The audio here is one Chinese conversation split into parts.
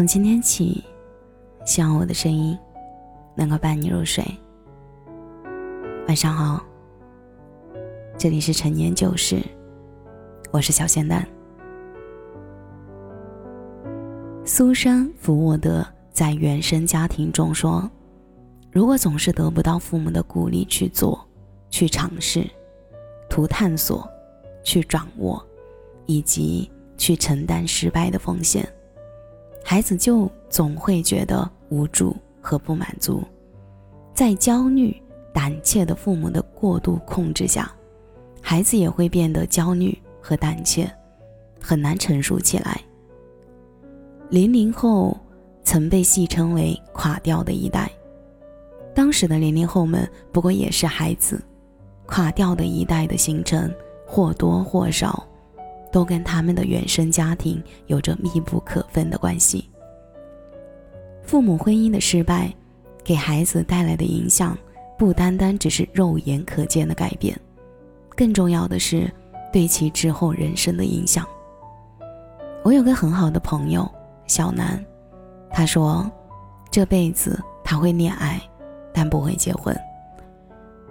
从今天起，希望我的声音能够伴你入睡。晚上好，这里是陈年旧事，我是小仙丹。苏珊·福沃德在原生家庭中说：“如果总是得不到父母的鼓励去做、去尝试、图探索、去掌握，以及去承担失败的风险，孩子就总会觉得无助和不满足。在焦虑、胆怯的父母的过度控制下，孩子也会变得焦虑和胆怯，很难成熟起来。”零零后曾被戏称为“垮掉的一代”，当时的零零后们不过也是孩子。垮掉的一代的形成，或多或少，都跟他们的原生家庭有着密不可分的关系。父母婚姻的失败，给孩子带来的影响，不单单只是肉眼可见的改变，更重要的是对其之后人生的影响。我有个很好的朋友。小南，他说，这辈子他会恋爱，但不会结婚。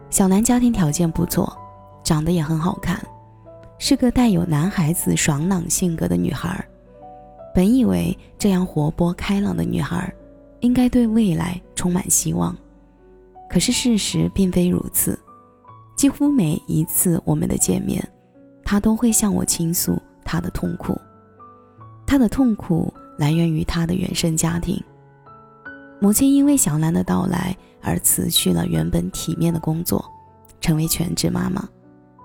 小南家庭条件不错，长得也很好看，是个带有男孩子爽朗性格的女孩。本以为这样活泼开朗的女孩，应该对未来充满希望，可是事实并非如此。几乎每一次我们的见面，她都会向我倾诉她的痛苦，她的痛苦。来源于他的原生家庭，母亲因为小兰的到来而辞去了原本体面的工作，成为全职妈妈，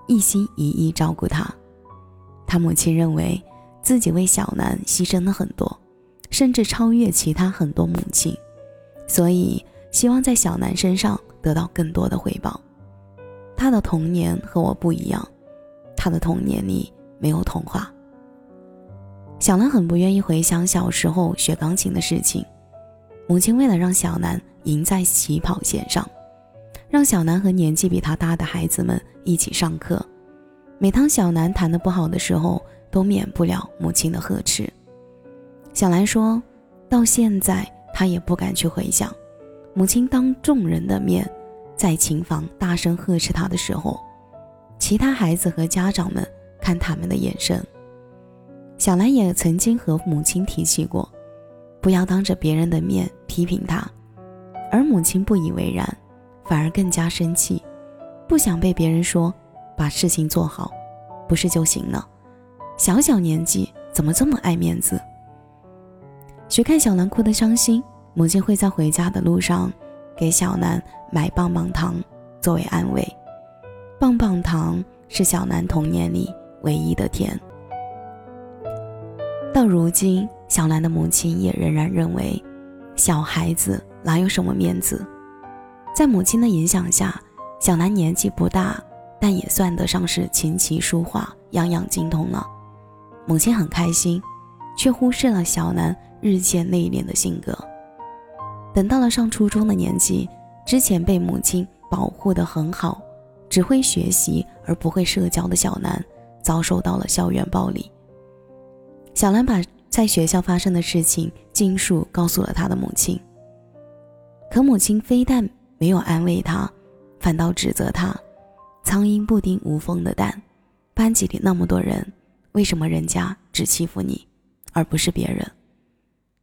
一心一意照顾他。他母亲认为自己为小南牺牲了很多，甚至超越其他很多母亲，所以希望在小南身上得到更多的回报。他的童年和我不一样，他的童年里没有童话。小南很不愿意回想小时候学钢琴的事情。母亲为了让小南赢在起跑线上，让小兰和年纪比他大的孩子们一起上课。每当小兰弹得不好的时候，都免不了母亲的呵斥。小兰说，到现在她也不敢去回想，母亲当众人的面在琴房大声呵斥她的时候，其他孩子和家长们看他们的眼神。小兰也曾经和母亲提起过，不要当着别人的面批评他，而母亲不以为然，反而更加生气，不想被别人说把事情做好，不是就行了？小小年纪怎么这么爱面子？学看小兰哭得伤心，母亲会在回家的路上给小兰买棒棒糖作为安慰。棒棒糖是小兰童年里唯一的甜。到如今，小兰的母亲也仍然认为，小孩子哪有什么面子？在母亲的影响下，小兰年纪不大，但也算得上是琴棋书画样样精通了。母亲很开心，却忽视了小兰日渐内敛的性格。等到了上初中的年纪，之前被母亲保护得很好，只会学习而不会社交的小兰，遭受到了校园暴力。小兰把在学校发生的事情尽数告诉了他的母亲，可母亲非但没有安慰他，反倒指责他：“苍蝇不叮无缝的蛋，班级里那么多人，为什么人家只欺负你，而不是别人？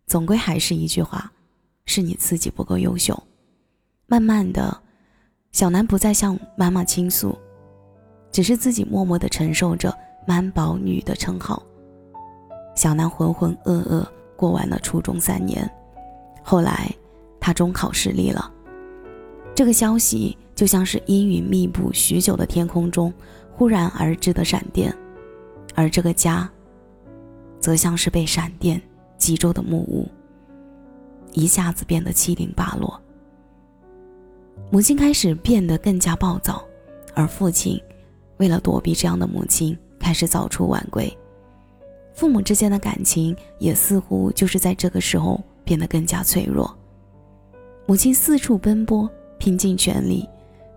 总归还是一句话，是你自己不够优秀。”慢慢的，小南不再向妈妈倾诉，只是自己默默的承受着“妈宝女”的称号。小南浑浑噩噩过完了初中三年，后来他中考失利了。这个消息就像是阴云密布许久的天空中忽然而至的闪电，而这个家，则像是被闪电击中的木屋，一下子变得七零八落。母亲开始变得更加暴躁，而父亲为了躲避这样的母亲，开始早出晚归。父母之间的感情也似乎就是在这个时候变得更加脆弱。母亲四处奔波，拼尽全力，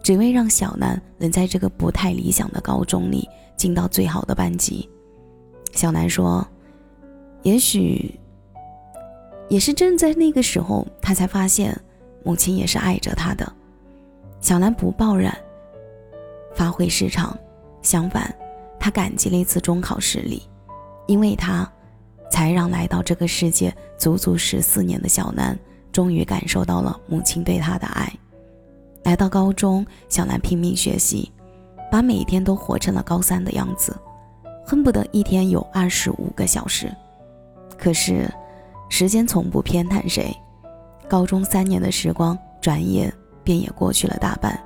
只为让小南能在这个不太理想的高中里进到最好的班级。小南说：“也许也是正在那个时候，他才发现母亲也是爱着他的。小兰不抱怨发挥失常，相反，他感激了一次中考失利，因为他，才让来到这个世界足足十四年的小兰，终于感受到了母亲对他的爱。来到高中，小兰拼命学习，把每一天都活成了高三的样子，恨不得一天有二十五个小时。可是，时间从不偏袒谁，高中三年的时光转眼便也过去了大半，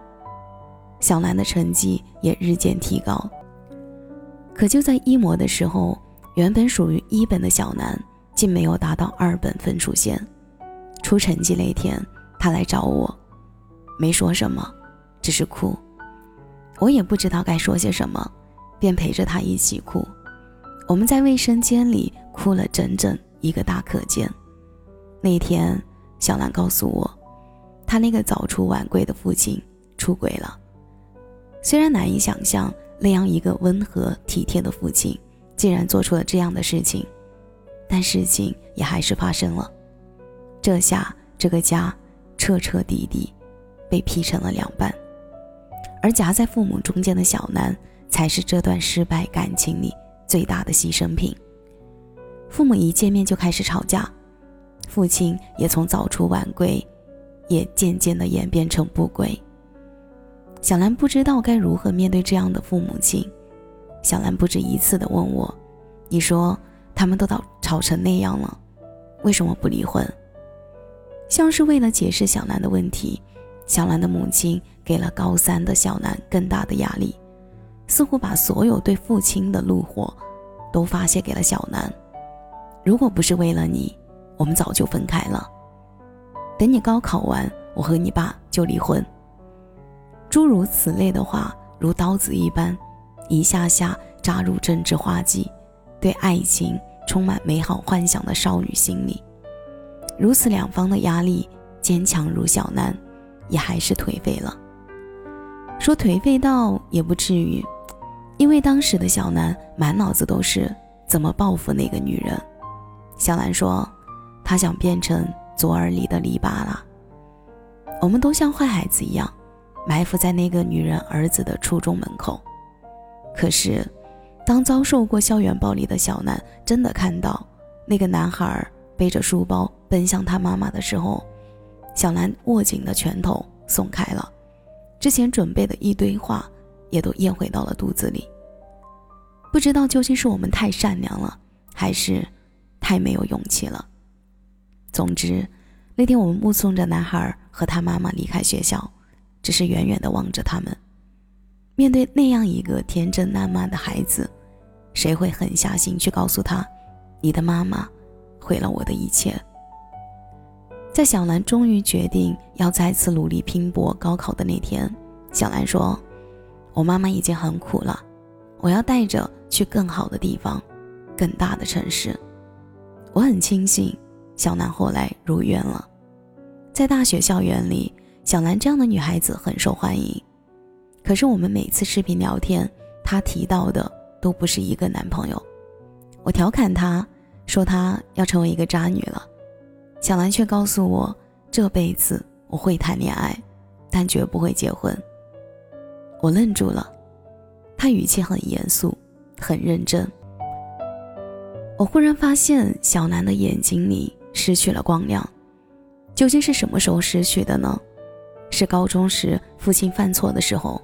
小兰的成绩也日渐提高。可就在一模的时候，原本属于一本的小兰竟没有达到二本分数线。出成绩那天，他来找我。没说什么，只是哭。我也不知道该说些什么，便陪着他一起哭。我们在卫生间里哭了整整一个大课间。那天，小兰告诉我，她那个早出晚归的父亲出轨了。虽然难以想象那样一个温和体贴的父亲竟然做出了这样的事情，但事情也还是发生了。这下这个家彻彻底底。被劈成了两半，而夹在父母中间的小南，才是这段失败感情里最大的牺牲品。父母一见面就开始吵架，父亲也从早出晚归，也渐渐的演变成不归。小兰不知道该如何面对这样的父母亲，小兰不止一次的问我：“你说他们都到吵成那样了，为什么不离婚？”像是为了解释小兰的问题。小兰的母亲给了高三的小兰更大的压力，似乎把所有对父亲的怒火都发泄给了小兰。如果不是为了你，我们早就分开了。等你高考完，我和你爸就离婚。诸如此类的话，如刀子一般，一下下扎入政治花季，对爱情充满美好幻想的少女心里。如此两方的压力，坚强如小兰。也还是颓废了。说颓废到也不至于，因为当时的小南满脑子都是怎么报复那个女人。小兰说，她想变成左耳里的篱笆了。我们都像坏孩子一样，埋伏在那个女人儿子的初中门口。可是，当遭受过校园暴力的小南真的看到那个男孩背着书包奔向他妈妈的时候，小兰握紧的拳头，松开了，之前准备的一堆话也都咽回到了肚子里。不知道究竟是我们太善良了，还是太没有勇气了。总之，那天我们目送着男孩和他妈妈离开学校，只是远远地望着他们。面对那样一个天真烂漫的孩子，谁会狠下心去告诉他：“你的妈妈毁了我的一切？”在小兰终于决定要再次努力拼搏高考的那天，小兰说：“我妈妈已经很苦了，我要带着去更好的地方，更大的城市。”我很庆幸，小兰后来如愿了。在大学校园里，小兰这样的女孩子很受欢迎。可是我们每次视频聊天，她提到的都不是一个男朋友。我调侃她说：“她要成为一个渣女了。”小兰却告诉我，这辈子我会谈恋爱，但绝不会结婚。我愣住了，他语气很严肃，很认真。我忽然发现，小兰的眼睛里失去了光亮。究竟是什么时候失去的呢？是高中时父亲犯错的时候，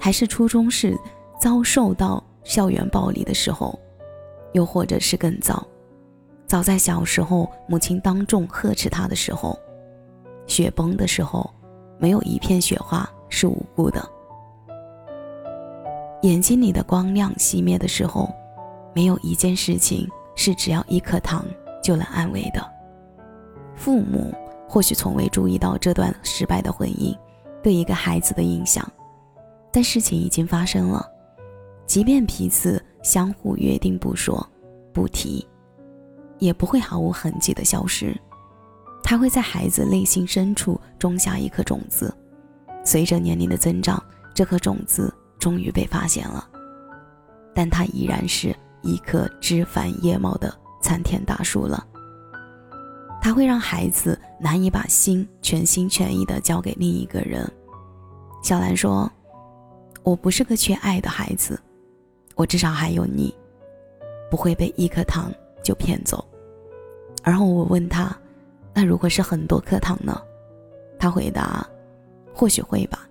还是初中时遭受到校园暴力的时候，又或者是更早？早在小时候，母亲当众呵斥他的时候，雪崩的时候，没有一片雪花是无辜的。眼睛里的光亮熄灭的时候，没有一件事情是只要一颗糖就能安慰的。父母或许从未注意到这段失败的婚姻对一个孩子的影响，但事情已经发生了，即便彼此相互约定不说、不提。也不会毫无痕迹的消失，它会在孩子内心深处种下一颗种子。随着年龄的增长，这颗种子终于被发现了，但它依然是一棵枝繁叶茂的参天大树了。它会让孩子难以把心全心全意的交给另一个人。小兰说：“我不是个缺爱的孩子，我至少还有你，不会被一颗糖就骗走。”然后我问他：“那如果是很多颗糖呢？”他回答：“或许会吧，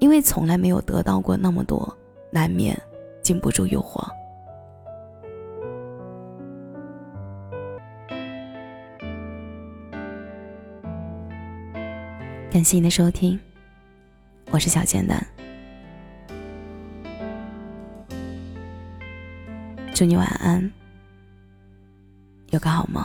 因为从来没有得到过那么多，难免禁不住诱惑。”感谢你的收听，我是小简单，祝你晚安，有个好梦。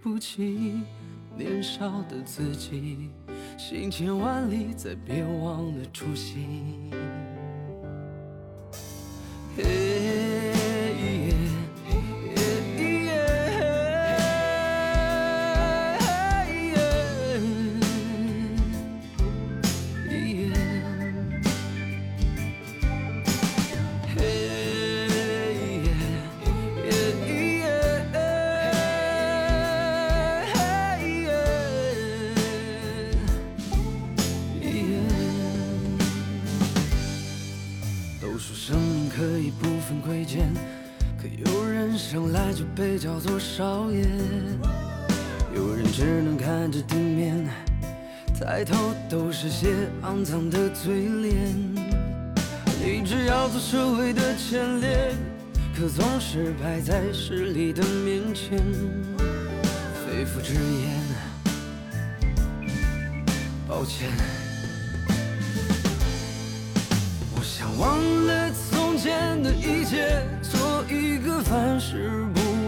不起，年少的自己，行千万里，再别忘了初心。叫做少爷，有人只能看着地面，抬头都是些肮脏的嘴脸。立志要做社会的前列，可总是摆在势力的面前，肺腑之言，抱歉。我想忘了从前的一切。做一个凡事不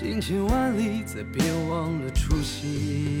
行千万里，再别忘了初心。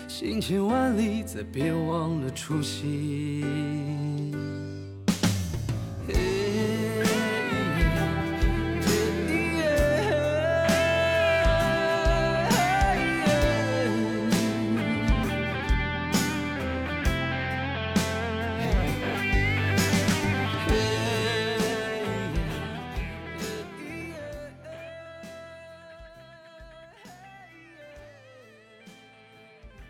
行千万里，再别忘了初心。